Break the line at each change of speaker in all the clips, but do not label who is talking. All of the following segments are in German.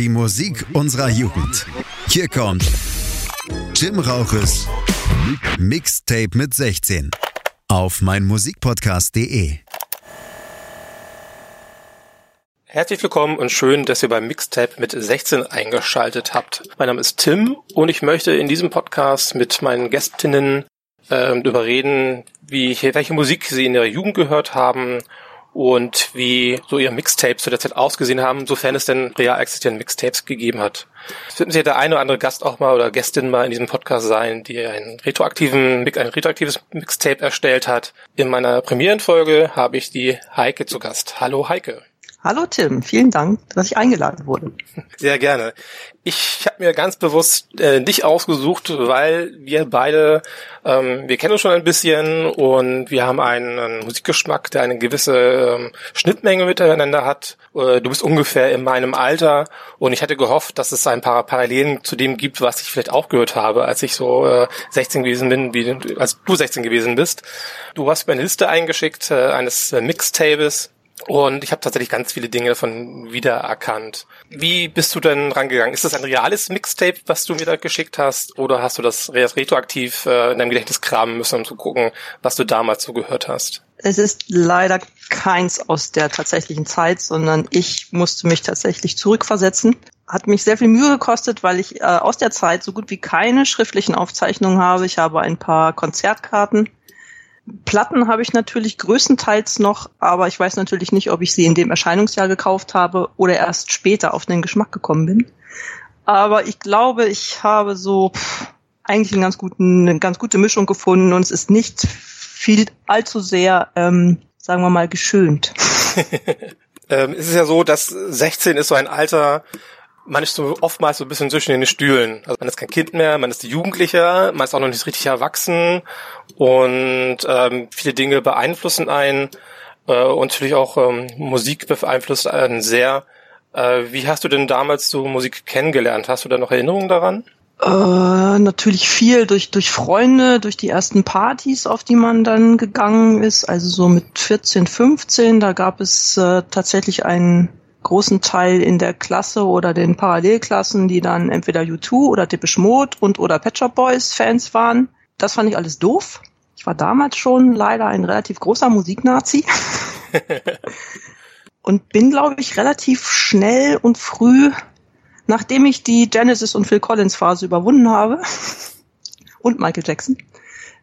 Die Musik unserer Jugend. Hier kommt Jim Rauches Mixtape mit 16 auf meinmusikpodcast.de.
Herzlich willkommen und schön, dass ihr beim Mixtape mit 16 eingeschaltet habt. Mein Name ist Tim und ich möchte in diesem Podcast mit meinen Gästinnen äh, überreden, wie, welche Musik sie in ihrer Jugend gehört haben und wie so ihr Mixtapes zu der Zeit ausgesehen haben, sofern es denn real existierende Mixtapes gegeben hat. Es wird sicher der eine oder andere Gast auch mal oder Gästin mal in diesem Podcast sein, die einen retroaktiven, ein retroaktives Mixtape erstellt hat. In meiner Premierenfolge habe ich die Heike zu Gast. Hallo Heike.
Hallo Tim, vielen Dank, dass ich eingeladen wurde.
Sehr gerne. Ich habe mir ganz bewusst äh, dich ausgesucht, weil wir beide, ähm, wir kennen uns schon ein bisschen und wir haben einen, einen Musikgeschmack, der eine gewisse ähm, Schnittmenge miteinander hat. Äh, du bist ungefähr in meinem Alter und ich hatte gehofft, dass es ein paar Parallelen zu dem gibt, was ich vielleicht auch gehört habe, als ich so äh, 16 gewesen bin, wie als du 16 gewesen bist. Du hast mir eine Liste eingeschickt äh, eines äh, Mixtapes und ich habe tatsächlich ganz viele Dinge davon wiedererkannt. Wie bist du denn rangegangen? Ist das ein reales Mixtape, was du mir da geschickt hast? Oder hast du das retroaktiv äh, in deinem Gedächtnis kramen müssen, um zu gucken, was du damals so gehört hast?
Es ist leider keins aus der tatsächlichen Zeit, sondern ich musste mich tatsächlich zurückversetzen. Hat mich sehr viel Mühe gekostet, weil ich äh, aus der Zeit so gut wie keine schriftlichen Aufzeichnungen habe. Ich habe ein paar Konzertkarten Platten habe ich natürlich größtenteils noch, aber ich weiß natürlich nicht, ob ich sie in dem Erscheinungsjahr gekauft habe oder erst später auf den Geschmack gekommen bin. Aber ich glaube, ich habe so eigentlich einen ganz guten, eine ganz gute Mischung gefunden und es ist nicht viel allzu sehr, ähm, sagen wir mal, geschönt.
ähm, es ist ja so, dass 16 ist so ein Alter, man ist so oftmals so ein bisschen zwischen den Stühlen. Also man ist kein Kind mehr, man ist Jugendlicher, man ist auch noch nicht richtig erwachsen und ähm, viele Dinge beeinflussen einen äh, und natürlich auch ähm, Musik beeinflusst einen sehr. Äh, wie hast du denn damals so Musik kennengelernt? Hast du da noch Erinnerungen daran?
Äh, natürlich viel durch, durch Freunde, durch die ersten Partys, auf die man dann gegangen ist. Also so mit 14, 15, da gab es äh, tatsächlich einen großen Teil in der Klasse oder den Parallelklassen, die dann entweder U2 oder Depeche Mode und oder Pet Shop Boys Fans waren. Das fand ich alles doof. Ich war damals schon leider ein relativ großer Musiknazi. und bin, glaube ich, relativ schnell und früh, nachdem ich die Genesis und Phil Collins Phase überwunden habe und Michael Jackson,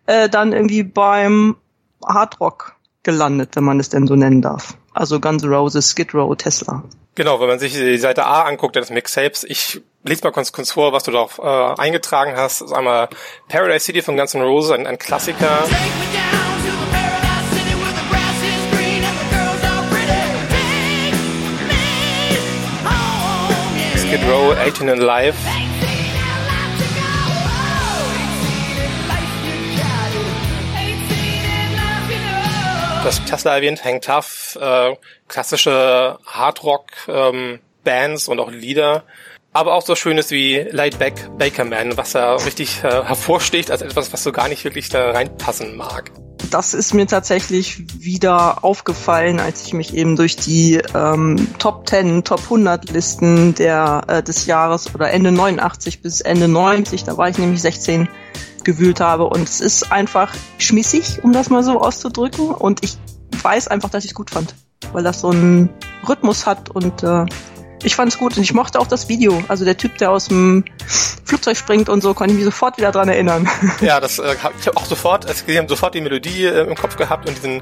äh, dann irgendwie beim Hardrock gelandet, wenn man es denn so nennen darf. Also Guns N' Roses, Skid Row, Tesla.
Genau, wenn man sich die Seite A anguckt, des Mixtapes, ich lese mal kurz, kurz vor, was du da äh, eingetragen hast. Das ist einmal Paradise City von Guns N' Roses, ein, ein Klassiker. Skid Row, 18 and Live. das Tesla erwähnt, Hang Tough, äh, klassische Hardrock-Bands ähm, und auch Lieder. Aber auch so Schönes wie Light Back Baker was da richtig äh, hervorsticht als etwas, was so gar nicht wirklich da reinpassen mag.
Das ist mir tatsächlich wieder aufgefallen, als ich mich eben durch die ähm, Top 10, Top 100 Listen der, äh, des Jahres oder Ende 89 bis Ende 90, da war ich nämlich 16, gewühlt habe. Und es ist einfach schmissig, um das mal so auszudrücken. Und ich weiß einfach, dass ich es gut fand, weil das so einen Rhythmus hat und äh, ich fand es gut und ich mochte auch das Video. Also der Typ, der aus dem Flugzeug springt und so, konnte ich mich sofort wieder dran erinnern.
Ja, das äh, ich habe auch sofort, als gesehen sofort die Melodie äh, im Kopf gehabt und diesen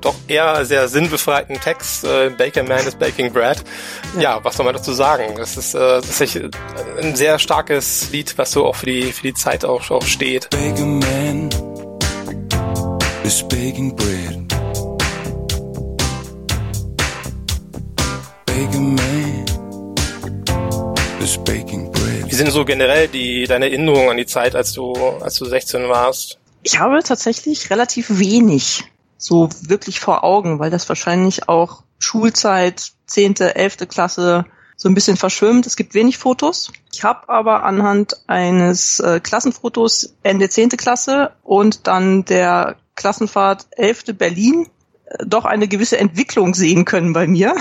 doch eher sehr sinnbefreiten Text, äh, Baker Man is baking bread. Ja. ja, was soll man dazu sagen? Das ist, äh, ein sehr starkes Lied, was so auch für die für die Zeit auch, auch steht. Baker Man is baking bread. Sind so generell die, deine Erinnerungen an die Zeit, als du, als du 16 warst?
Ich habe tatsächlich relativ wenig so wirklich vor Augen, weil das wahrscheinlich auch Schulzeit, zehnte, elfte Klasse so ein bisschen verschwimmt. Es gibt wenig Fotos. Ich habe aber anhand eines äh, Klassenfotos Ende zehnte Klasse und dann der Klassenfahrt elfte Berlin äh, doch eine gewisse Entwicklung sehen können bei mir.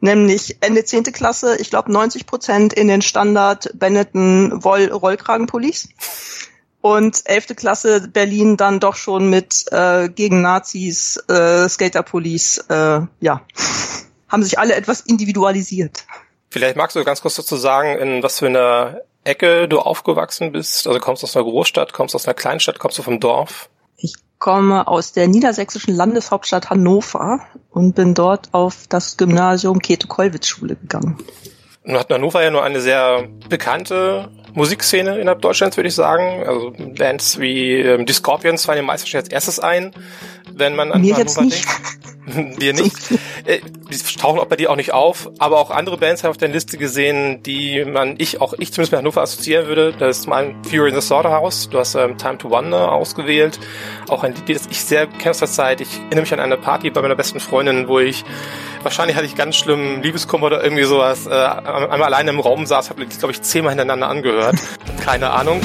Nämlich Ende zehnte Klasse, ich glaube 90 Prozent in den Standard Benetton Woll Rollkragenpullis und elfte Klasse Berlin dann doch schon mit äh, gegen Nazis, äh, Skaterpullis, äh, ja, haben sich alle etwas individualisiert.
Vielleicht magst du ganz kurz dazu sagen, in was für einer Ecke du aufgewachsen bist. Also kommst du aus einer Großstadt, kommst du aus einer Kleinstadt, kommst du vom Dorf?
Ich komme aus der niedersächsischen Landeshauptstadt Hannover und bin dort auf das Gymnasium Käthe-Kollwitz-Schule gegangen.
Nun hat Hannover ja nur eine sehr bekannte Musikszene innerhalb Deutschlands, würde ich sagen. Also Bands wie ähm, die Scorpions fallen den meisten schon als erstes ein, wenn man an
Mir
Hannover
jetzt nicht.
denkt. Dir nicht. Äh, Die tauchen auch bei dir auch nicht auf, aber auch andere Bands habe ich auf der Liste gesehen, die man, ich, auch ich zumindest mit Hannover assoziieren würde. Das ist zum einen Fury in the Slaughterhouse, du hast ähm, Time to Wonder ausgewählt. Auch ein Lied, das ich sehr kenne aus der Zeit. Ich erinnere mich an eine Party bei meiner besten Freundin, wo ich Wahrscheinlich hatte ich ganz schlimm Liebeskummer oder irgendwie sowas. Äh, einmal alleine im Raum saß, habe ich glaube ich zehnmal hintereinander angehört. Keine Ahnung.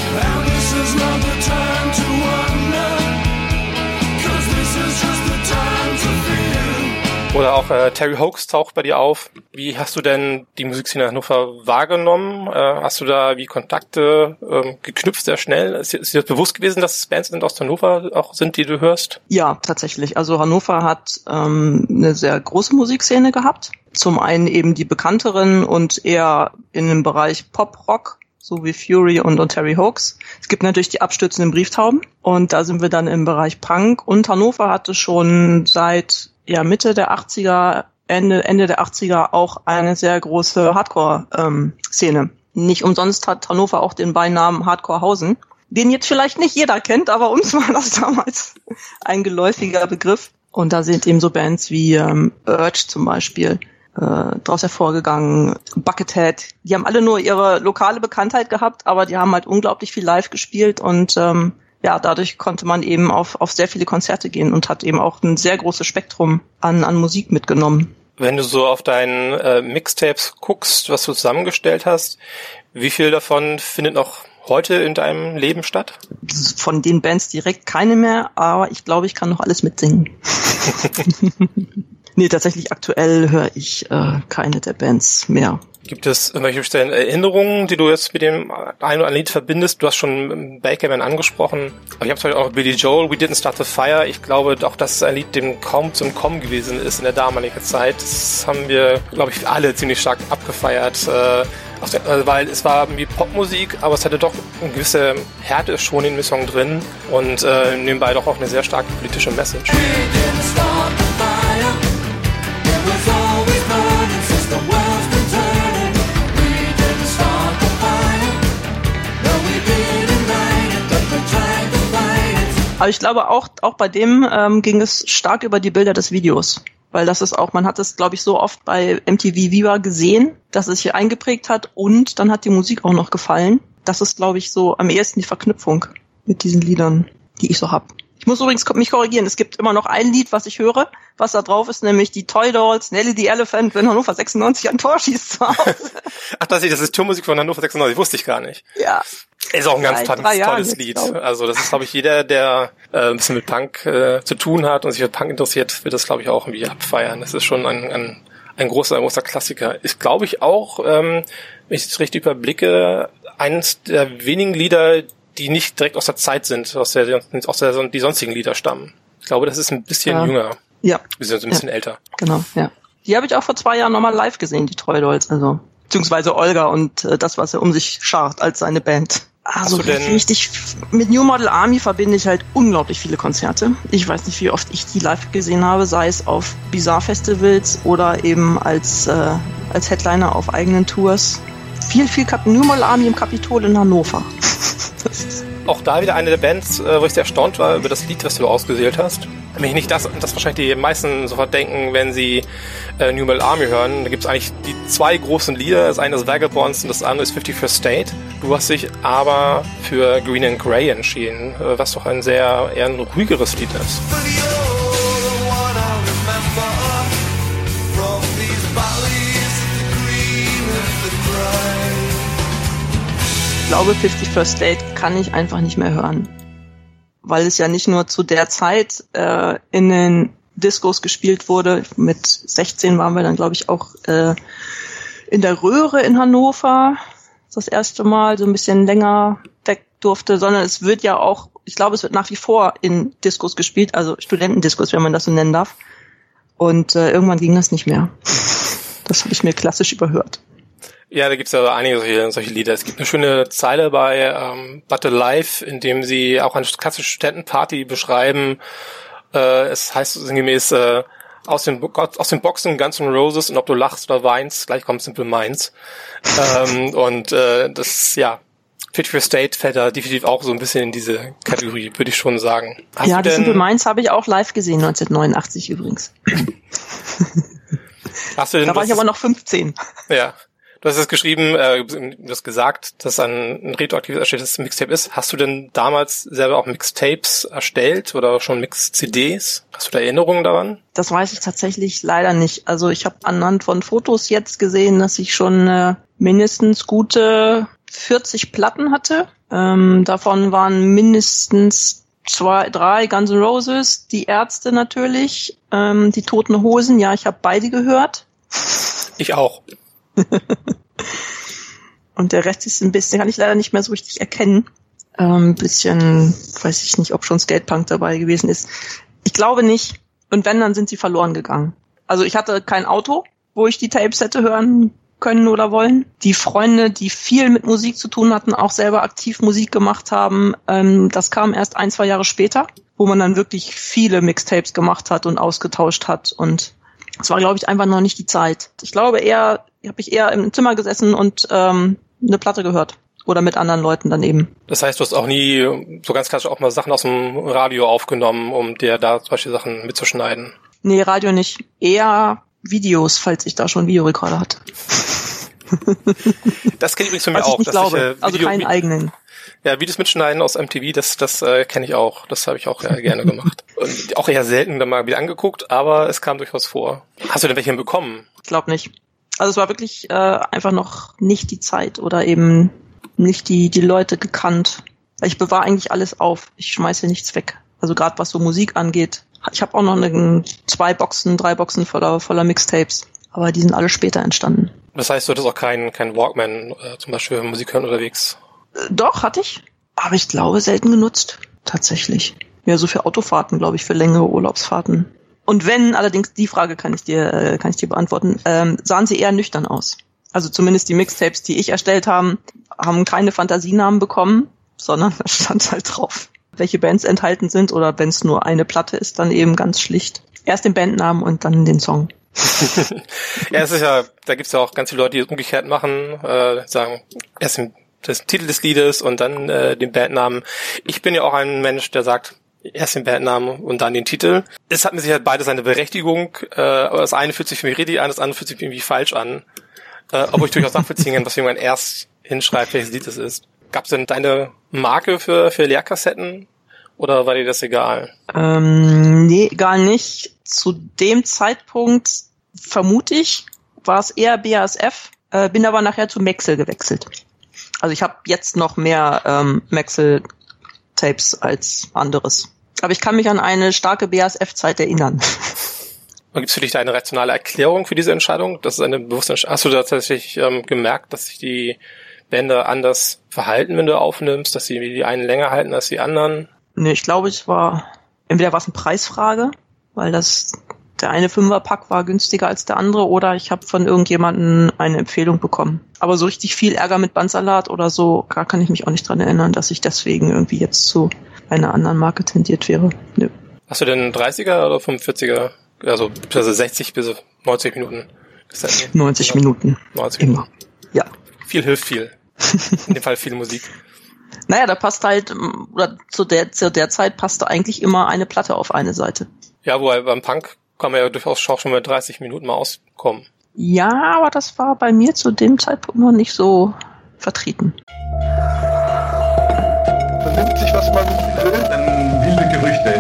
Oder auch äh, Terry Hoax taucht bei dir auf. Wie hast du denn die Musikszene Hannover wahrgenommen? Äh, hast du da wie Kontakte ähm, geknüpft sehr schnell? Ist, ist dir bewusst gewesen, dass es Bands sind aus Hannover auch sind, die du hörst?
Ja, tatsächlich. Also Hannover hat ähm, eine sehr große Musikszene gehabt. Zum einen eben die bekannteren und eher in dem Bereich Pop-Rock, so wie Fury und, und Terry Hoax. Es gibt natürlich die abstürzenden Brieftauben und da sind wir dann im Bereich Punk. Und Hannover hatte schon seit ja, Mitte der 80er, Ende, Ende der 80er auch eine sehr große Hardcore-Szene. Nicht umsonst hat Hannover auch den Beinamen Hardcorehausen den jetzt vielleicht nicht jeder kennt, aber uns war das damals ein geläufiger Begriff. Und da sind eben so Bands wie ähm, Urge zum Beispiel äh, daraus hervorgegangen, Buckethead. Die haben alle nur ihre lokale Bekanntheit gehabt, aber die haben halt unglaublich viel live gespielt und ähm, ja, dadurch konnte man eben auf, auf sehr viele Konzerte gehen und hat eben auch ein sehr großes Spektrum an, an Musik mitgenommen.
Wenn du so auf deinen äh, Mixtapes guckst, was du zusammengestellt hast, wie viel davon findet noch heute in deinem Leben statt?
Von den Bands direkt keine mehr, aber ich glaube, ich kann noch alles mitsingen. nee, tatsächlich aktuell höre ich äh, keine der Bands mehr.
Gibt es irgendwelche speziellen Erinnerungen, die du jetzt mit dem einen oder anderen Lied verbindest? Du hast schon Bakerman angesprochen, aber ich habe zum Beispiel auch Billy Joel, We Didn't Start the Fire. Ich glaube auch, dass ein Lied, dem kaum zum Kommen gewesen ist in der damaligen Zeit. Das haben wir, glaube ich, alle ziemlich stark abgefeiert. Äh, äh, weil es war wie Popmusik, aber es hatte doch eine gewisse Härte schon in dem Song drin und äh, nebenbei doch auch eine sehr starke politische Message.
Aber ich glaube auch, auch bei dem ähm, ging es stark über die Bilder des Videos. Weil das ist auch, man hat es, glaube ich, so oft bei MTV Viva gesehen, dass es sich eingeprägt hat und dann hat die Musik auch noch gefallen. Das ist, glaube ich, so am ehesten die Verknüpfung mit diesen Liedern, die ich so hab. Ich muss übrigens mich korrigieren, es gibt immer noch ein Lied, was ich höre, was da drauf ist, nämlich die Toy Dolls, Nelly the Elephant, wenn Hannover 96 ein Tor schießt.
Ach, das ist, das ist Tourmusik von Hannover 96, wusste ich gar nicht.
ja.
Ist auch ein ganz
Seit
tolles,
jetzt,
Lied. Also das ist, glaube ich, jeder, der äh, ein bisschen mit Punk äh, zu tun hat und sich für Punk interessiert, wird das, glaube ich, auch irgendwie abfeiern. Das ist schon ein, ein, ein großer, ein großer Klassiker. Ist, glaube ich, auch, ähm, wenn ich es richtig überblicke, eines der wenigen Lieder, die nicht direkt aus der Zeit sind, aus der, aus der die sonstigen Lieder stammen. Ich glaube, das ist ein bisschen
Ja.
jünger,
Ja,
beziehungsweise ein bisschen älter.
genau, ja. Die habe ich auch vor zwei Jahren nochmal live gesehen, die Toy Dolls, also. Beziehungsweise Olga und äh, das, was er um sich schart als seine Band. Also richtig, mit New Model Army verbinde ich halt unglaublich viele Konzerte. Ich weiß nicht, wie oft ich die live gesehen habe, sei es auf Bizarre Festivals oder eben als, äh, als Headliner auf eigenen Tours. Viel, viel Kap New Model Army im Kapitol in Hannover. das ist,
Auch da wieder eine der Bands, äh, wo ich sehr erstaunt war über das Lied, was du ausgewählt hast. Nämlich nicht das, das wahrscheinlich die meisten sofort denken, wenn sie äh, New Metal Army hören. Da gibt es eigentlich die zwei großen Lieder. Das eine ist Vagabonds und das andere ist 51st State. Du hast dich aber für Green and Grey entschieden, äh, was doch ein sehr eher ein ruhigeres Lied ist.
Glaube, 50 First Date kann ich einfach nicht mehr hören. Weil es ja nicht nur zu der Zeit äh, in den Discos gespielt wurde. Mit 16 waren wir dann, glaube ich, auch äh, in der Röhre in Hannover. Das erste Mal so ein bisschen länger weg durfte, sondern es wird ja auch, ich glaube, es wird nach wie vor in Discos gespielt, also Studentendiscos, wenn man das so nennen darf. Und äh, irgendwann ging das nicht mehr. Das habe ich mir klassisch überhört.
Ja, da gibt's ja einige solche, solche Lieder. Es gibt eine schöne Zeile bei ähm, But Alive, in dem sie auch eine klassische Studentenparty beschreiben. Äh, es heißt sinngemäß äh, aus den, aus den Boxen Guns N' Roses und ob du lachst oder weinst, gleich kommt Simple Minds. ähm, und äh, das, ja, Fit for State fällt da definitiv auch so ein bisschen in diese Kategorie, würde ich schon sagen. Hast
ja, das Simple Minds habe ich auch live gesehen, 1989 übrigens.
hast du denn
Da war ich aber noch 15.
Ja. Du hast es geschrieben, äh, du hast gesagt, dass ein, ein retroaktives erstelltes Mixtape ist. Hast du denn damals selber auch Mixtapes erstellt oder schon Mix-CDs? Hast du da Erinnerungen daran?
Das weiß ich tatsächlich leider nicht. Also ich habe anhand von Fotos jetzt gesehen, dass ich schon äh, mindestens gute 40 Platten hatte. Ähm, davon waren mindestens zwei, drei Guns N' Roses, die Ärzte natürlich, ähm, die Toten Hosen. Ja, ich habe beide gehört.
Ich auch.
Und der Rest ist ein bisschen, kann ich leider nicht mehr so richtig erkennen. Ähm, bisschen, weiß ich nicht, ob schon Skatepunk dabei gewesen ist. Ich glaube nicht. Und wenn, dann sind sie verloren gegangen. Also ich hatte kein Auto, wo ich die Tapes hätte hören können oder wollen. Die Freunde, die viel mit Musik zu tun hatten, auch selber aktiv Musik gemacht haben, ähm, das kam erst ein, zwei Jahre später, wo man dann wirklich viele Mixtapes gemacht hat und ausgetauscht hat. Und es war, glaube ich, einfach noch nicht die Zeit. Ich glaube eher, habe ich eher im Zimmer gesessen und ähm, eine Platte gehört. Oder mit anderen Leuten daneben.
Das heißt, du hast auch nie so ganz klassisch auch mal Sachen aus dem Radio aufgenommen, um dir da zum Beispiel Sachen mitzuschneiden.
Nee, Radio nicht. Eher Videos, falls ich da schon Videorekorder hatte.
Das kenne ich übrigens von mir
Was ich
auch.
nicht glaube.
Ich, äh,
also
Video-
keinen eigenen.
Ja, Videos mitschneiden aus MTV, das, das äh, kenne ich auch. Das habe ich auch äh, gerne gemacht. Und auch eher selten dann mal wieder angeguckt, aber es kam durchaus vor. Hast du denn welche bekommen?
Ich glaube nicht. Also es war wirklich äh, einfach noch nicht die Zeit oder eben nicht die, die Leute gekannt. Weil Ich bewahre eigentlich alles auf. Ich schmeiße nichts weg. Also gerade was so Musik angeht. Ich habe auch noch eine, zwei Boxen, drei Boxen voller, voller Mixtapes. Aber die sind alle später entstanden.
Das heißt, du hattest auch keinen kein Walkman äh, zum Beispiel für Musik hören unterwegs.
Äh, Doch, hatte ich. Aber ich glaube, selten genutzt. Tatsächlich. Ja, so für Autofahrten, glaube ich, für längere Urlaubsfahrten. Und wenn, allerdings, die Frage kann ich dir, äh, kann ich dir beantworten, ähm, sahen sie eher nüchtern aus. Also zumindest die Mixtapes, die ich erstellt haben, haben keine Fantasienamen bekommen, sondern da stand halt drauf, welche Bands enthalten sind oder wenn es nur eine Platte ist, dann eben ganz schlicht. Erst den Bandnamen und dann den Song.
Ja, es ist ja, da gibt's ja auch ganz viele Leute, die es umgekehrt machen, äh, sagen erst den, Titel des Liedes und dann äh, den Bandnamen. Ich bin ja auch ein Mensch, der sagt erst den Bandnamen und dann den Titel. Es hat mir sicher beide seine Berechtigung, äh, aber das eine fühlt sich für mich richtig an, das andere fühlt sich irgendwie falsch an. Äh, obwohl ich durchaus nachvollziehen kann, was jemand erst hinschreibt, welches Lied es ist. Gab's denn deine Marke für, für Leerkassetten oder war dir das egal?
Ähm, nee, gar nicht. Zu dem Zeitpunkt vermute ich, war es eher BASF, äh, bin aber nachher zu Maxell gewechselt. Also ich habe jetzt noch mehr ähm, Maxell-Tapes als anderes. Aber ich kann mich an eine starke BASF-Zeit erinnern.
Und gibt's für dich da eine rationale Erklärung für diese Entscheidung? Das ist eine bewusste Entscheidung. Hast du tatsächlich ähm, gemerkt, dass sich die Bänder anders verhalten, wenn du aufnimmst, dass sie die einen länger halten als die anderen?
nee, ich glaube, es war, entweder war es eine Preisfrage, weil das der eine Fünferpack war günstiger als der andere oder ich habe von irgendjemanden eine Empfehlung bekommen. Aber so richtig viel Ärger mit Bandsalat oder so, gar kann ich mich auch nicht dran erinnern, dass ich deswegen irgendwie jetzt zu einer anderen Marke tendiert wäre. Nö.
Hast du denn 30er oder 45er, also bis 60 bis 90 Minuten? Kassetten?
90 Minuten.
90
Immer.
Minuten.
Ja.
Viel hilft viel. In dem Fall viel Musik.
Naja, da passt halt, ähm, oder zu der, zu der Zeit passte eigentlich immer eine Platte auf eine Seite.
Ja, wobei beim Punk kann man ja durchaus auch schon mit 30 Minuten mal auskommen.
Ja, aber das war bei mir zu dem Zeitpunkt noch nicht so vertreten.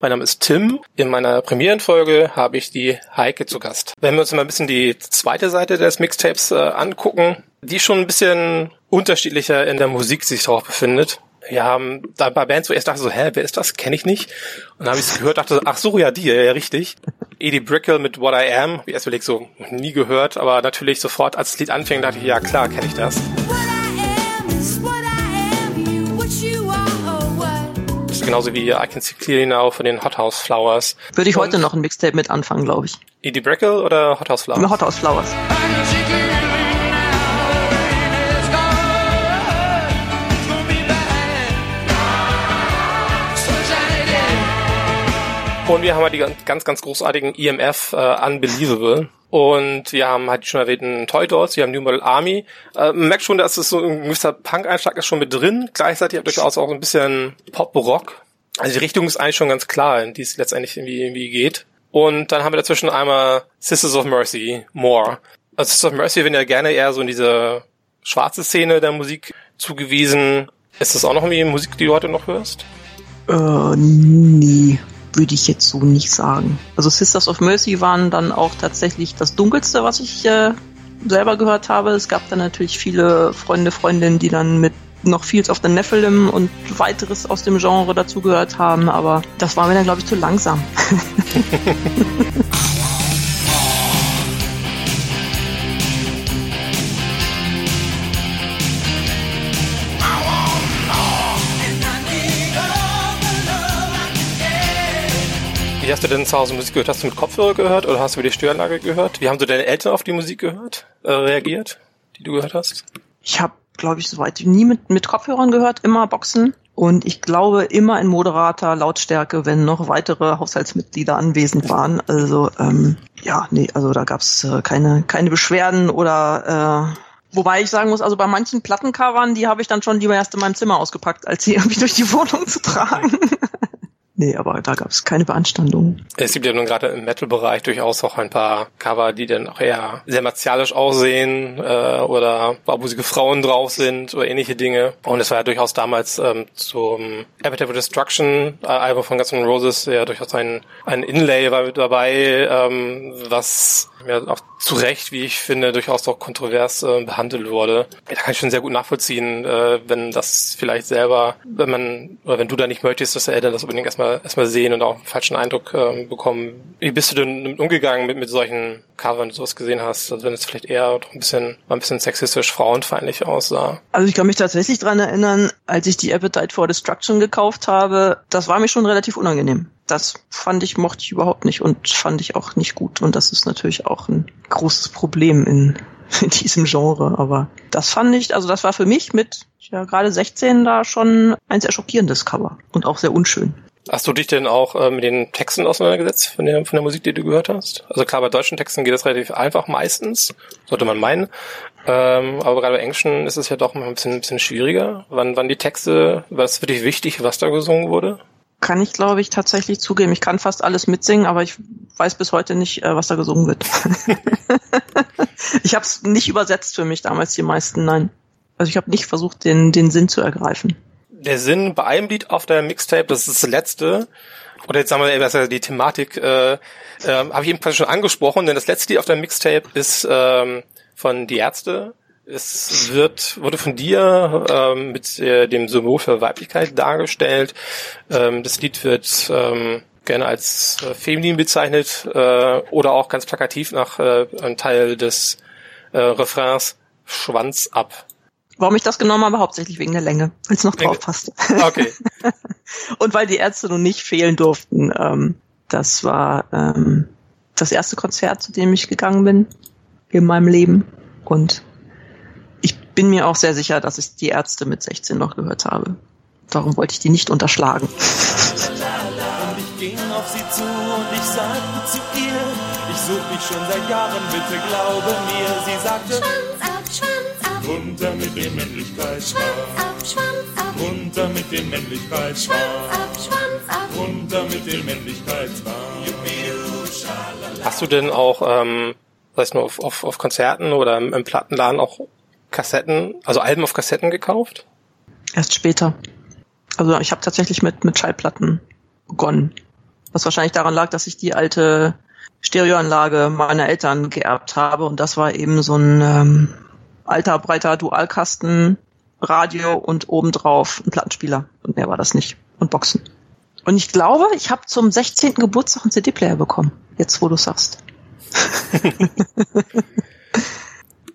Mein Name ist Tim. In meiner Premierenfolge habe ich die Heike zu Gast. Wenn wir uns mal ein bisschen die zweite Seite des Mixtapes äh, angucken, die schon ein bisschen unterschiedlicher in der Musik sich drauf befindet. Wir haben da bei Bands, wo ich erst dachte so, hä, wer ist das? Kenne ich nicht. Und dann habe ich es gehört, dachte so, ach so, ja, die, ja, richtig. Edie Brickell mit What I Am, wie erst überlegt, so nie gehört, aber natürlich sofort, als das Lied anfing, dachte ich, ja klar, kenne ich das. Genauso wie I Can See Clearly Now von den Hot House Flowers.
Würde ich heute noch ein Mixtape mit anfangen, glaube ich.
Edie Brickell oder Hot House Flowers?
Hot House Flowers.
Und wir haben halt die ganz, ganz großartigen EMF äh, Unbelievable. Und wir haben halt schon erwähnten Toy Dolls, wir haben New Model Army. Äh, man merkt schon, dass es so ein gewisser Punk-Einschlag ist schon mit drin. Gleichzeitig durchaus auch ein bisschen Pop-Rock. Also die Richtung ist eigentlich schon ganz klar, in die es letztendlich irgendwie, irgendwie geht. Und dann haben wir dazwischen einmal Sisters of Mercy, More. Also Sisters of Mercy werden ja gerne eher so in diese schwarze Szene der Musik zugewiesen. Ist das auch noch irgendwie Musik, die du heute noch hörst?
Äh, nee, würde ich jetzt so nicht sagen. Also Sisters of Mercy waren dann auch tatsächlich das Dunkelste, was ich äh, selber gehört habe. Es gab dann natürlich viele Freunde, Freundinnen, die dann mit noch Fields of the Nephilim und weiteres aus dem Genre dazugehört haben, aber das war mir dann, glaube ich, zu langsam.
hast du denn zu Hause Musik gehört? Hast du mit Kopfhörer gehört oder hast du über die Störanlage gehört? Wie haben so deine Eltern auf die Musik gehört, äh, reagiert, die du gehört hast?
Ich habe, glaube ich, soweit nie mit, mit Kopfhörern gehört, immer Boxen. Und ich glaube immer in moderater Lautstärke, wenn noch weitere Haushaltsmitglieder anwesend waren. Also ähm, ja, nee, also da gab's äh, keine, keine Beschwerden oder äh, wobei ich sagen muss, also bei manchen Plattencovern, die habe ich dann schon lieber erst in meinem Zimmer ausgepackt, als sie irgendwie durch die Wohnung zu tragen. nee, aber da gab's keine Beanstandungen.
Es gibt ja nun gerade im Metal-Bereich durchaus auch ein paar Cover, die dann auch eher sehr martialisch aussehen äh, oder sie Frauen drauf sind oder ähnliche Dinge. Und es war ja durchaus damals ähm, zum Appetite for Destruction äh, Album von Guns N' Roses ja durchaus ein, ein Inlay war mit dabei, ähm, was ja auch zu Recht, wie ich finde, durchaus auch kontrovers äh, behandelt wurde. Da kann ich schon sehr gut nachvollziehen, äh, wenn das vielleicht selber, wenn man oder wenn du da nicht möchtest, dass die Eltern das unbedingt erstmal erstmal sehen und auch einen falschen Eindruck ähm, bekommen. Wie bist du denn umgegangen mit, mit solchen Covern, wenn du sowas gesehen hast? Also wenn es vielleicht eher doch ein bisschen, mal ein bisschen sexistisch, frauenfeindlich aussah.
Also ich kann mich tatsächlich dran erinnern, als ich die Appetite for Destruction gekauft habe, das war mir schon relativ unangenehm. Das fand ich, mochte ich überhaupt nicht und fand ich auch nicht gut. Und das ist natürlich auch ein großes Problem in, in diesem Genre. Aber das fand ich, also das war für mich mit ja gerade 16 da schon ein sehr schockierendes Cover und auch sehr unschön.
Hast du dich denn auch äh, mit den Texten auseinandergesetzt von der, von der Musik, die du gehört hast? Also klar, bei deutschen Texten geht das relativ einfach meistens, sollte man meinen. Ähm, aber gerade bei englischen ist es ja doch ein bisschen, ein bisschen schwieriger. Wann, wann die Texte, was für dich wichtig, was da gesungen wurde?
Kann ich, glaube ich, tatsächlich zugeben. Ich kann fast alles mitsingen, aber ich weiß bis heute nicht, äh, was da gesungen wird. ich habe es nicht übersetzt für mich damals, die meisten, nein. Also ich habe nicht versucht, den, den Sinn zu ergreifen.
Der Sinn bei einem Lied auf der Mixtape, das ist das letzte, oder jetzt sagen wir besser die Thematik, äh, äh, habe ich eben quasi schon angesprochen, denn das letzte Lied auf der Mixtape ist ähm, von Die Ärzte. Es wird, wurde von dir ähm, mit äh, dem Symbol für Weiblichkeit dargestellt. Ähm, das Lied wird ähm, gerne als äh, feminin bezeichnet äh, oder auch ganz plakativ nach äh, einem Teil des äh, Refrains Schwanz ab.
Warum ich das genommen habe, hauptsächlich wegen der Länge, weil es noch
Länge.
drauf passt.
Okay.
Und weil die Ärzte nun nicht fehlen durften. Ähm, das war ähm, das erste Konzert, zu dem ich gegangen bin in meinem Leben. Und ich bin mir auch sehr sicher, dass ich die Ärzte mit 16 noch gehört habe. Darum wollte ich die nicht unterschlagen.
Und ich ging auf sie zu und ich sagte zu ihr, ich such dich schon seit Jahren, bitte glaube mir. Sie sagte,
Schwanz ab, Schwanz ab,
runter mit dem Männlichkeitsschwanz,
ab, Schwanz ab,
runter mit dem Männlichkeitsschwanz,
ab, Schwanz ab.
runter mit dem Männlichkeitsschwanz.
Hast du denn auch, ähm, weiß nur auf, auf, auf Konzerten oder im, im Plattenladen auch Kassetten, also Alben auf Kassetten gekauft?
Erst später. Also ich habe tatsächlich mit, mit Schallplatten begonnen. Was wahrscheinlich daran lag, dass ich die alte Stereoanlage meiner Eltern geerbt habe. Und das war eben so ein ähm, alter, breiter Dualkasten, Radio und obendrauf ein Plattenspieler. Und mehr war das nicht. Und Boxen. Und ich glaube, ich habe zum 16. Geburtstag einen CD-Player bekommen. Jetzt, wo du sagst.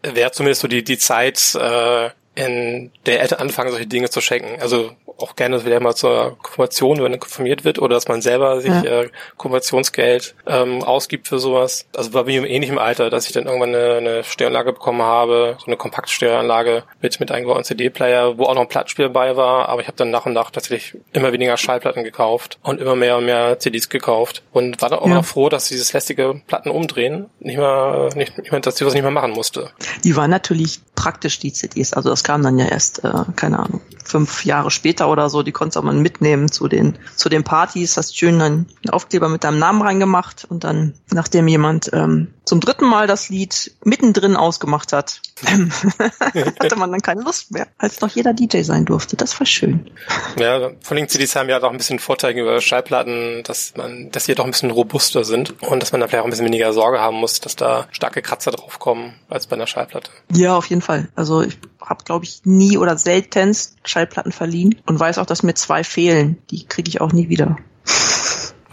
Wäre zumindest so die, die Zeit, äh, in der Eltern anfangen, solche Dinge zu schenken. Also auch gerne, dass wieder mal zur Konfirmation, wenn man konfirmiert wird, oder dass man selber sich
Ja.
äh, Konfirmationsgeld ähm, ausgibt für sowas. Also war mir im ähnlichen Alter, dass ich dann irgendwann eine, eine Stereoanlage bekommen habe, so eine Kompaktstereoanlage mit mit eingebauten CD-Player, wo auch noch ein Plattenspieler bei war. Aber ich habe dann nach und nach tatsächlich immer weniger Schallplatten gekauft und immer mehr und mehr CDs gekauft und war dann auch
Ja.
noch froh, dass dieses lästige Platten umdrehen nicht mehr, nicht, nicht mehr, dass ich was nicht mehr machen musste.
Die waren natürlich praktisch, die CDs. Also das kam dann ja erst, äh, keine Ahnung, fünf Jahre später oder so. Die konntest auch mal mitnehmen zu den, zu den Partys. Hast schön einen Aufkleber mit deinem Namen reingemacht und dann, nachdem jemand ähm, zum dritten Mal das Lied mittendrin ausgemacht hat, hatte man dann keine Lust mehr, als doch jeder DJ sein durfte. Das war schön.
Ja, vor allem CDs haben ja auch ein bisschen Vorteil gegenüber Schallplatten, dass man, dass sie doch ein bisschen robuster sind und dass man da vielleicht auch ein bisschen weniger Sorge haben muss, dass da starke Kratzer draufkommen als bei einer Schallplatte.
Ja, auf jeden Fall. Also ich habe, glaube ich, nie oder seltenst Schallplatten verliehen und weiß auch, dass mir zwei fehlen. Die kriege ich auch nie wieder.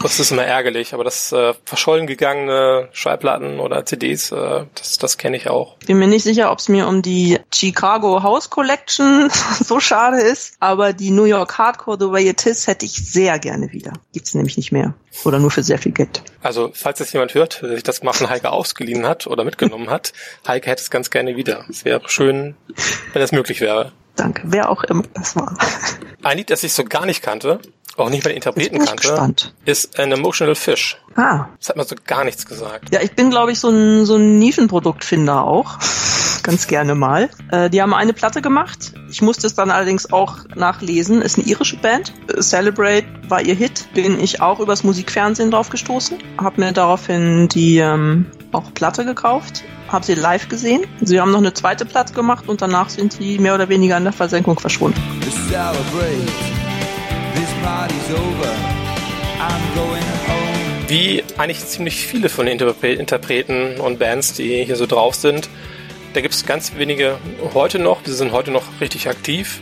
Das ist immer ärgerlich, aber das äh, verschollen gegangene Schallplatten oder CDs, äh, das, das kenne ich auch.
Bin mir nicht sicher, ob es mir um die Chicago House Collection so schade ist, aber die New York Hardcore The Way It Is hätte ich sehr gerne wieder. Gibt's nämlich nicht mehr. Oder nur für sehr viel Geld.
Also, falls das jemand hört, der sich das mal von Heike ausgeliehen hat oder mitgenommen hat, Heike hätte es ganz gerne wieder. Es wäre schön, wenn das möglich wäre.
Danke. Wer auch immer das war.
Ein Lied, das ich so gar nicht kannte, auch nicht bei den Interpreten kannte,
gespannt.
ist An Emotional Fish.
Ah.
Das hat mir so gar nichts gesagt.
Ja, ich bin, glaube ich, so ein, so ein Nischenproduktfinder auch. Ganz gerne mal. Äh, die haben eine Platte gemacht. Ich musste es dann allerdings auch nachlesen. Ist eine irische Band. Celebrate war ihr Hit. Bin ich auch übers Musikfernsehen drauf gestoßen. Hab mir daraufhin die ähm, auch Platte gekauft. Hab sie live gesehen. Sie haben noch eine zweite Platte gemacht und danach sind die mehr oder weniger in der Versenkung verschwunden.
Celebrate,
Wie eigentlich ziemlich viele von den Interpre Interpreten und Bands, die hier so drauf sind. Da gibt es ganz wenige heute noch, die sind heute noch richtig aktiv.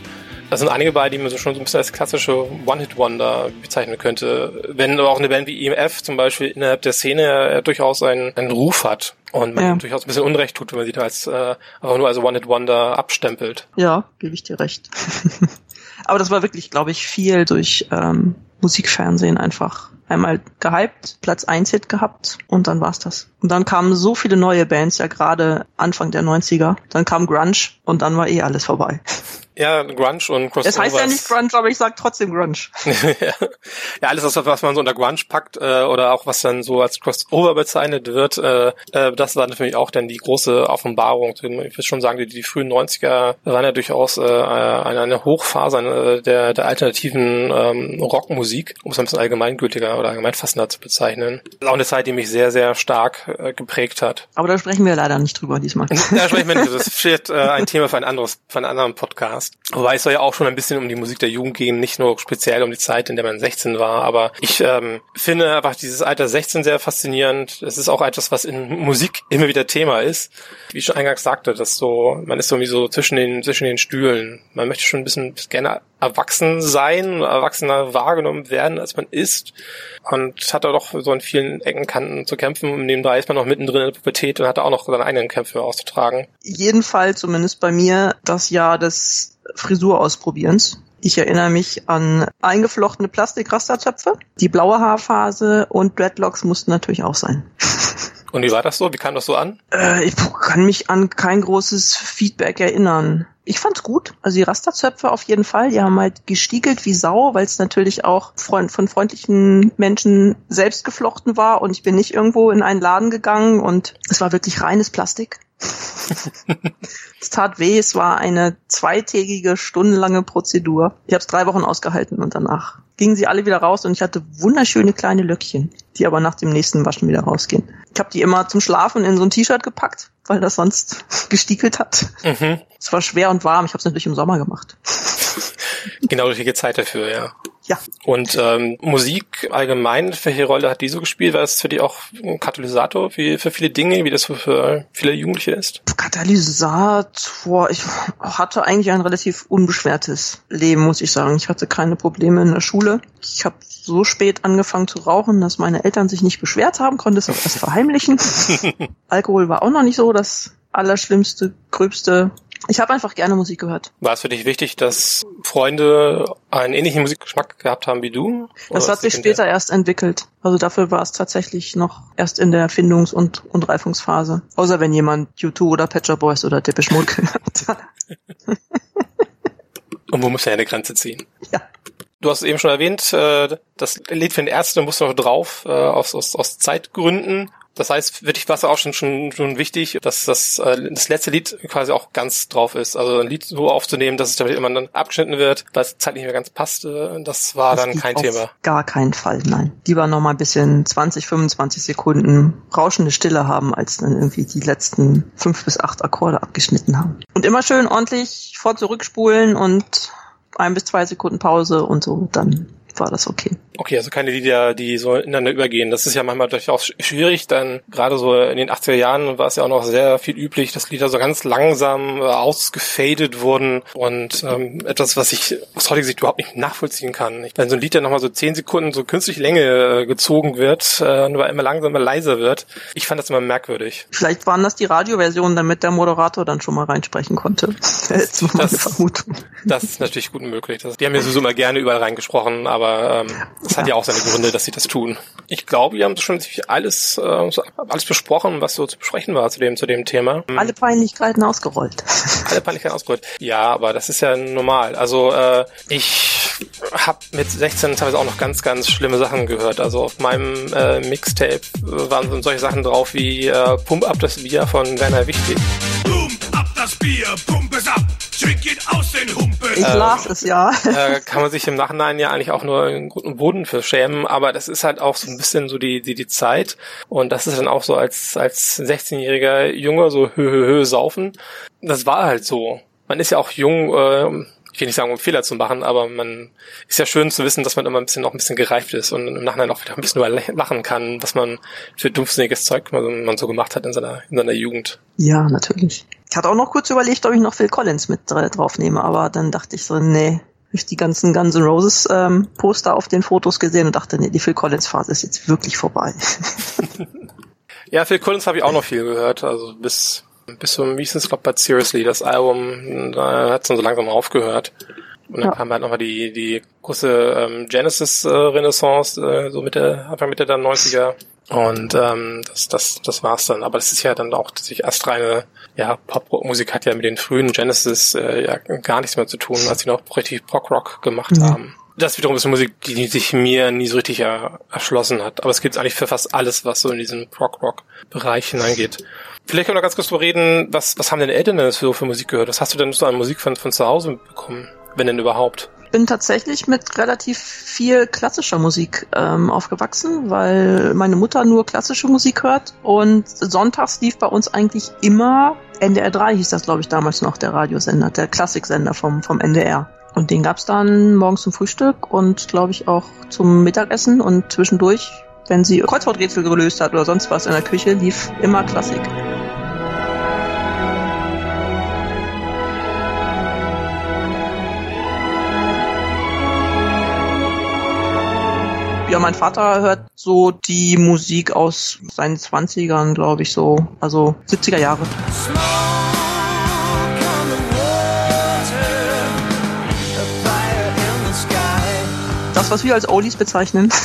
Da sind einige bei, die man so schon so ein bisschen als klassische One-Hit-Wonder bezeichnen könnte. Wenn aber auch eine Band wie EMF zum Beispiel innerhalb der Szene äh, durchaus einen, einen Ruf hat und man
Ja.
durchaus ein bisschen Unrecht tut, wenn man sie da als äh, einfach nur als One-Hit-Wonder abstempelt.
Ja, gebe ich dir recht. Aber das war wirklich, glaube ich, viel durch ähm, Musikfernsehen einfach. Einmal gehypt, Platz 1 Hit gehabt und dann war's das. Und dann kamen so viele neue Bands, ja gerade Anfang der 90er. Dann kam Grunge und dann war eh alles vorbei.
Ja, Grunge und Crossover.
Es heißt ja nicht Grunge, aber ich sag trotzdem Grunge.
ja, alles, was, was man so unter Grunge packt äh, oder auch was dann so als Crossover bezeichnet wird, äh, äh, das war natürlich auch dann die große Offenbarung. Ich würde schon sagen, die, die frühen 90er waren ja durchaus äh, eine, eine Hochphase der, der alternativen ähm, Rockmusik, um es ein bisschen allgemeingültiger oder allgemeinfassender zu bezeichnen. Das ist auch eine Zeit, die mich sehr, sehr stark äh, geprägt hat.
Aber da sprechen wir leider nicht drüber diesmal.
Ja, sprechen wir nicht. Das ist äh, ein Thema für ein anderes, für einen anderen Podcast. Wobei es soll ja auch schon ein bisschen um die Musik der Jugend gehen, nicht nur speziell um die Zeit, in der man 16 war. Aber ich ähm, finde einfach dieses Alter 16 sehr faszinierend. Es ist auch etwas, was in Musik immer wieder Thema ist. Wie ich schon eingangs sagte, dass so, man ist irgendwie so zwischen den, zwischen den Stühlen. Man möchte schon ein bisschen gerne erwachsen sein, erwachsener wahrgenommen werden, als man ist. Und hat da doch so in vielen Ecken, Kanten zu kämpfen. Nebenbei ist man noch mittendrin in der Pubertät und hat da auch noch seine eigenen Kämpfe auszutragen.
Jedenfalls, zumindest bei mir, das Jahr des Frisurausprobierens. Ich erinnere mich an eingeflochtene Plastikrastertöpfe, die blaue Haarphase und Dreadlocks mussten natürlich auch sein.
Und wie war das so? Wie kam das so an?
Äh, ich kann mich an kein großes Feedback erinnern. Ich fand's gut. Also die Rasterzöpfe auf jeden Fall. Die haben halt gestiegelt wie Sau, weil es natürlich auch freund von freundlichen Menschen selbst geflochten war und ich bin nicht irgendwo in einen Laden gegangen und es war wirklich reines Plastik. Es tat weh, es war eine zweitägige, stundenlange Prozedur. Ich habe es drei Wochen ausgehalten und danach gingen sie alle wieder raus und ich hatte wunderschöne kleine Löckchen, die aber nach dem nächsten Waschen wieder rausgehen. Ich habe die immer zum Schlafen in so ein T-Shirt gepackt, weil das sonst gestiekelt hat.
Mhm.
Es war schwer und warm. Ich habe es natürlich im Sommer gemacht.
Genau richtige Zeit dafür, ja.
Ja,
Und ähm, Musik allgemein, welche Rolle hat die so gespielt? War das für dich auch ein Katalysator für, für viele Dinge, wie das für, für viele Jugendliche ist?
Katalysator. Ich hatte eigentlich ein relativ unbeschwertes Leben, muss ich sagen. Ich hatte keine Probleme in der Schule. Ich habe so spät angefangen zu rauchen, dass meine Eltern sich nicht beschwert haben, konnte es auch erst verheimlichen. Alkohol war auch noch nicht so das Allerschlimmste, Gröbste. Ich habe einfach gerne Musik gehört.
War es für dich wichtig, dass Freunde einen ähnlichen Musikgeschmack gehabt haben wie du?
Das hat sich später erst entwickelt. Also dafür war es tatsächlich noch erst in der Erfindungs- und, und Reifungsphase. Außer wenn jemand U2 oder Pet Shop Boys oder Depeche Mode gehört hat.
Und wo muss ja eine Grenze ziehen?
Ja.
Du hast es eben schon erwähnt, äh, das Lied für den Ärzte muss noch drauf, äh, aus, aus, aus Zeitgründen. Das heißt, für dich war es auch schon, schon, schon wichtig, dass das, äh, das letzte Lied quasi auch ganz drauf ist. Also ein Lied so aufzunehmen, dass es damit immer dann abgeschnitten wird, weil es zeitlich nicht mehr ganz passte. Das war
Das
dann kein
auf
Thema.
Gar keinen Fall, nein. Lieber noch mal ein bisschen 20, 25 Sekunden rauschende Stille haben, als dann irgendwie die letzten fünf bis acht Akkorde abgeschnitten haben. Und immer schön ordentlich vor zurückspulen und ein bis zwei Sekunden Pause und so, dann war das okay.
Okay, also keine Lieder, die so ineinander übergehen. Das ist ja manchmal durchaus sch- schwierig, dann gerade so in den 80er Jahren war es ja auch noch sehr viel üblich, dass Lieder so ganz langsam äh, ausgefadet wurden und ähm, etwas, was ich aus heutiger Sicht überhaupt nicht nachvollziehen kann. Wenn so ein Lied dann nochmal so zehn Sekunden so künstlich Länge äh, gezogen wird, äh, nur immer langsamer, leiser wird, ich fand das immer merkwürdig.
Vielleicht waren das die Radioversionen, damit der Moderator dann schon mal reinsprechen konnte.
Das-
Vermutung.
Das ist natürlich gut möglich. Das, die haben ja sowieso immer gerne überall reingesprochen, aber ähm, es hat ja auch seine Gründe, dass sie das tun. Ich glaube, wir haben schon alles, äh, alles besprochen, was so zu besprechen war zu dem, zu dem Thema.
Alle Peinlichkeiten ausgerollt.
Alle Panikern ausgerollt. Ja, aber das ist ja normal. Also äh, ich habe mit 16 teilweise auch noch ganz, ganz schlimme Sachen gehört. Also auf meinem äh, Mixtape waren so solche Sachen drauf wie äh, Pump up das Bier von Werner Wichtig.
Boom, das Bier, pump es ab, trink it aus den Humpen.
Ich las es ja.
äh, kann man sich im Nachhinein ja eigentlich auch nur einen guten Boden für schämen, aber das ist halt auch so ein bisschen so die, die, die Zeit und das ist dann auch so als, als 16-jähriger Junge so hö, hö, hö saufen. Das war halt so. Man ist ja auch jung, äh, ich will nicht sagen, um Fehler zu machen, aber man ist ja schön zu wissen, dass man immer ein bisschen noch ein bisschen gereift ist und im Nachhinein auch wieder ein bisschen über lachen kann, was man für dumpfsinniges Zeug man, man so gemacht hat in seiner, in seiner Jugend.
Ja, natürlich. Ich hatte auch noch kurz überlegt, ob ich noch Phil Collins mit dra- drauf nehme, aber dann dachte ich so, nee. Hab Ich die ganzen Guns N' Roses ähm, Poster auf den Fotos gesehen und dachte, nee, die Phil Collins Phase ist jetzt wirklich vorbei.
Ja, Phil Collins habe ich auch noch viel gehört, also bis bis zum, es, glaub, bei Seriously, das Album, da hat es dann so langsam aufgehört. Und dann
Ja.
kam halt nochmal die, die große ähm, Genesis-Renaissance, äh, so Mitte, Anfang Mitte der 90er. Und ähm, das, das, das war's dann. Aber das ist ja dann auch tatsächlich erst reine, ja, Pop-Rock-Musik hat ja mit den frühen Genesis äh, ja gar nichts mehr zu tun, als sie noch richtig Pop-Rock gemacht
Mhm.
haben. Das wiederum ist eine Musik, die sich mir nie so richtig er, erschlossen hat. Aber es gibt eigentlich für fast alles, was so in diesen Prog-Rock-Bereich hineingeht. Vielleicht können wir noch ganz kurz drüber reden, was, was haben deine Eltern denn so für Musik gehört? Was hast du denn so an Musik von, von zu Hause bekommen? Wenn denn überhaupt?
Bin tatsächlich mit relativ viel klassischer Musik ähm, aufgewachsen, weil meine Mutter nur klassische Musik hört und sonntags lief bei uns eigentlich immer NDR 3 hieß das, glaube ich, damals noch, der Radiosender, der Klassiksender vom, vom NDR. Und den gab's dann morgens zum Frühstück und, glaube ich, auch zum Mittagessen und zwischendurch, wenn sie Kreuzworträtsel gelöst hat oder sonst was in der Küche, lief immer Klassik. Ja, mein Vater hört so die Musik aus seinen Zwanzigern, glaube ich, so, also 70er Jahre. Das, was wir als Oldies bezeichnen.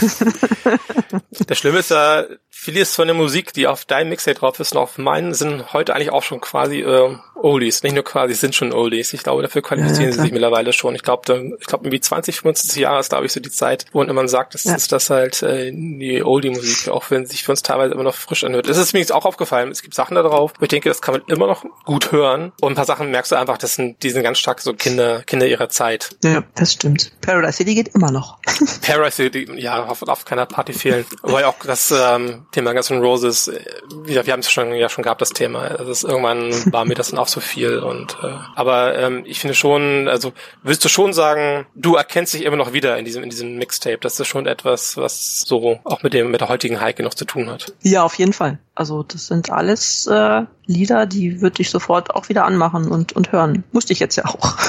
Das Schlimme ist ja, vieles von der Musik, die auf deinem Mixtape drauf ist und auf meinen, sind heute eigentlich auch schon quasi äh, Oldies. Nicht nur quasi, sind schon Oldies. Ich glaube, dafür qualifizieren
Ja, ja,
sie sich mittlerweile schon. Ich glaube, ich glaube, irgendwie 20, 25 Jahre ist, glaube ich, so die Zeit, wo man sagt, das
Ja.
ist das halt äh, die Oldie-Musik, auch wenn sie sich für uns teilweise immer noch frisch anhört. Das ist mir jetzt auch aufgefallen. Es gibt Sachen da drauf, wo ich denke, das kann man immer noch gut hören. Und ein paar Sachen merkst du einfach, das sind, die sind ganz stark so Kinder, Kinder ihrer Zeit.
ja, das stimmt. Paradise City geht immer noch.
Paradise City, ja, auf, auf keiner Party fehlen. Wobei auch das ähm, Thema Guns N' Roses, äh, wir, wir haben es schon ja schon gehabt, das Thema. Also es, irgendwann war mir das dann auch so viel. Und äh, aber ähm, ich finde schon, also würdest du schon sagen, du erkennst dich immer noch wieder in diesem in diesem Mixtape. Das ist schon etwas, was so auch mit dem mit der heutigen Heike noch zu tun hat.
Ja, auf jeden Fall. Also das sind alles äh, Lieder, die würde ich sofort auch wieder anmachen und, und hören. Musste ich jetzt ja auch.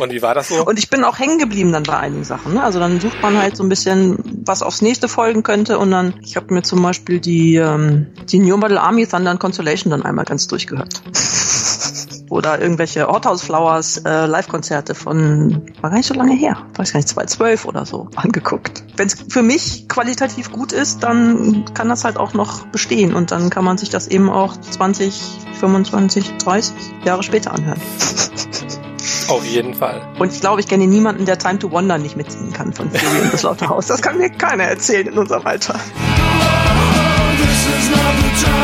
Und wie war das so?
Und ich bin auch hängen geblieben dann bei einigen Sachen. Ne? Also dann sucht man halt so ein bisschen, was aufs nächste folgen könnte. Und dann, ich habe mir zum Beispiel die, ähm, die New Model Army Thunder and Consolation dann einmal ganz durchgehört. Oder irgendwelche Hothouse Flowers äh, Live-Konzerte von, war gar nicht so lange her, weiß gar nicht, 2012 oder so, angeguckt. Wenn es für mich qualitativ gut ist, dann kann das halt auch noch bestehen. Und dann kann man sich das eben auch 20, 25, 30 Jahre später anhören.
Auf jeden Fall.
Und ich glaube, ich kenne niemanden, der Time to Wonder nicht mitsingen kann von Fury und das Lauterhaus. Das kann mir keiner erzählen in unserem Alter.
This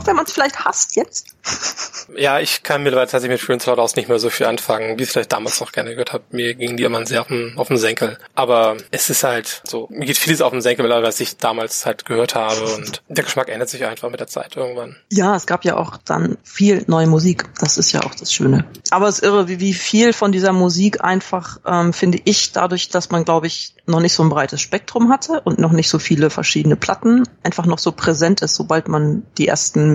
Auch wenn man es vielleicht hasst jetzt.
Ja, ich kann mittlerweile tatsächlich mit Friends Loudhouse nicht mehr so viel anfangen, wie ich es vielleicht damals noch gerne gehört habe. Mir gingen die immer sehr auf den, auf den Senkel. Aber es ist halt so, mir geht vieles auf den Senkel, mittlerweile, was ich damals halt gehört habe. Und der Geschmack ändert sich einfach mit der Zeit irgendwann.
Ja, es gab ja auch dann viel neue Musik. Das ist ja auch das Schöne. Aber es ist irre, wie, wie viel von dieser Musik einfach, ähm, finde ich, dadurch, dass man, glaube ich, noch nicht so ein breites Spektrum hatte und noch nicht so viele verschiedene Platten, einfach noch so präsent ist, sobald man die ersten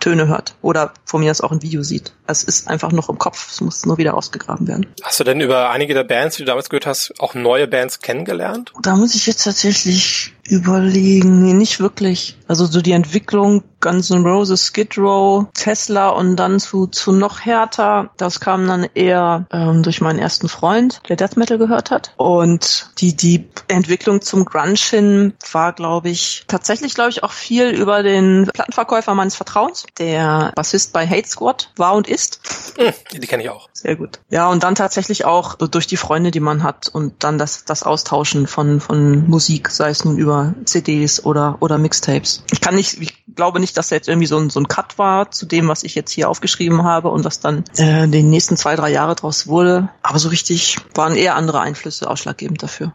Töne hört. Oder von mir aus auch ein Video sieht. Es ist einfach noch im Kopf. Es muss nur wieder ausgegraben werden.
Hast du denn über einige der Bands, die du damals gehört hast, auch neue Bands kennengelernt?
Da muss ich jetzt tatsächlich überlegen. Nee, nicht wirklich. Also so die Entwicklung Guns N' Roses, Skid Row, Tesla und dann zu, zu noch härter. Das kam dann eher ähm, durch meinen ersten Freund, der Death Metal gehört hat. Und die, die Entwicklung zum Grunge hin war, glaube ich, tatsächlich, glaube ich, auch viel über den Plattenverkäufer meines Vertrauens, der Bassist bei Hate Squad war und ist.
Hm, die kenne ich auch.
Sehr gut. Ja, und dann tatsächlich auch durch die Freunde, die man hat und dann das, das Austauschen von, von Musik, sei es nun über CDs oder, oder Mixtapes. Ich kann nicht, ich glaube nicht, dass da jetzt irgendwie so ein, so ein Cut war zu dem, was ich jetzt hier aufgeschrieben habe und was dann äh, die nächsten zwei, drei Jahre draus wurde. Aber so richtig waren eher andere Einflüsse ausschlaggebend dafür.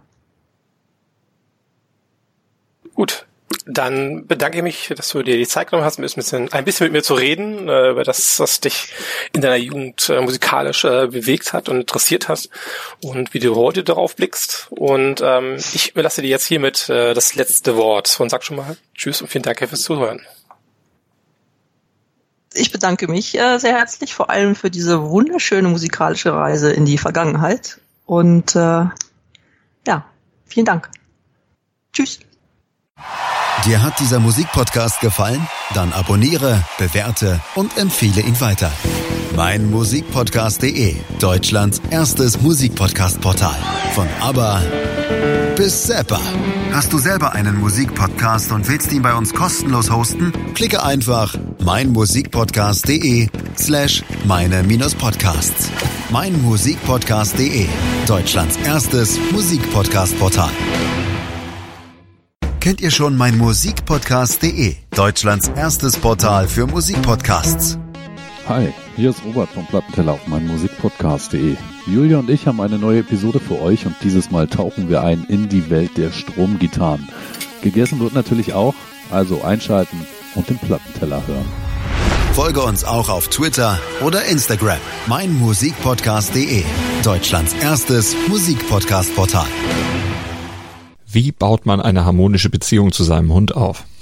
Gut. Dann bedanke ich mich, dass du dir die Zeit genommen hast, ein bisschen, ein bisschen mit mir zu reden, äh, über das, was dich in deiner Jugend äh, musikalisch äh, bewegt hat und interessiert hat und wie du heute darauf blickst. Und ähm, ich überlasse dir jetzt hiermit das letzte Wort und sag schon mal Tschüss und vielen Dank fürs Zuhören.
Ich bedanke mich äh, sehr herzlich, vor allem für diese wunderschöne musikalische Reise in die Vergangenheit. Und äh, ja, vielen Dank. Tschüss.
Dir hat dieser Musikpodcast gefallen? Dann abonniere, bewerte und empfehle ihn weiter. Mein Musikpodcast.de, Deutschlands erstes Musikpodcast-Portal. Von ABBA bis Zappa. Hast du selber einen Musikpodcast und willst ihn bei uns kostenlos hosten? Klicke einfach meinmusikpodcast.de slash meine-podcasts. Meinmusikpodcast.de, Deutschlands erstes Musikpodcast-Portal. Kennt ihr schon mein Musikpodcast.de, Deutschlands erstes Portal für Musikpodcasts?
Hi, hier ist Robert vom Plattenteller auf meinem Musikpodcast.de. Julia und ich haben eine neue Episode für euch und dieses Mal tauchen wir ein in die Welt der Stromgitarren. Gegessen wird natürlich auch, also einschalten und den Plattenteller hören.
Folge uns auch auf Twitter oder Instagram. Mein Musikpodcast.de, Deutschlands erstes Musikpodcast-Portal.
Wie baut man eine harmonische Beziehung zu seinem Hund auf?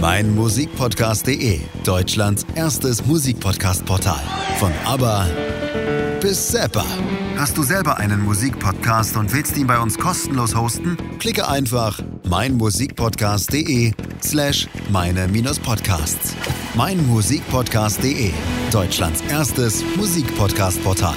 Mein Musikpodcast.de, Deutschlands erstes Musikpodcast-Portal. Von ABBA bis Zappa. Hast du selber einen Musikpodcast und willst ihn bei uns kostenlos hosten? Klicke einfach meinmusikpodcast.de slash meine-podcasts. Meinmusikpodcast.de, Deutschlands erstes Musikpodcast-Portal.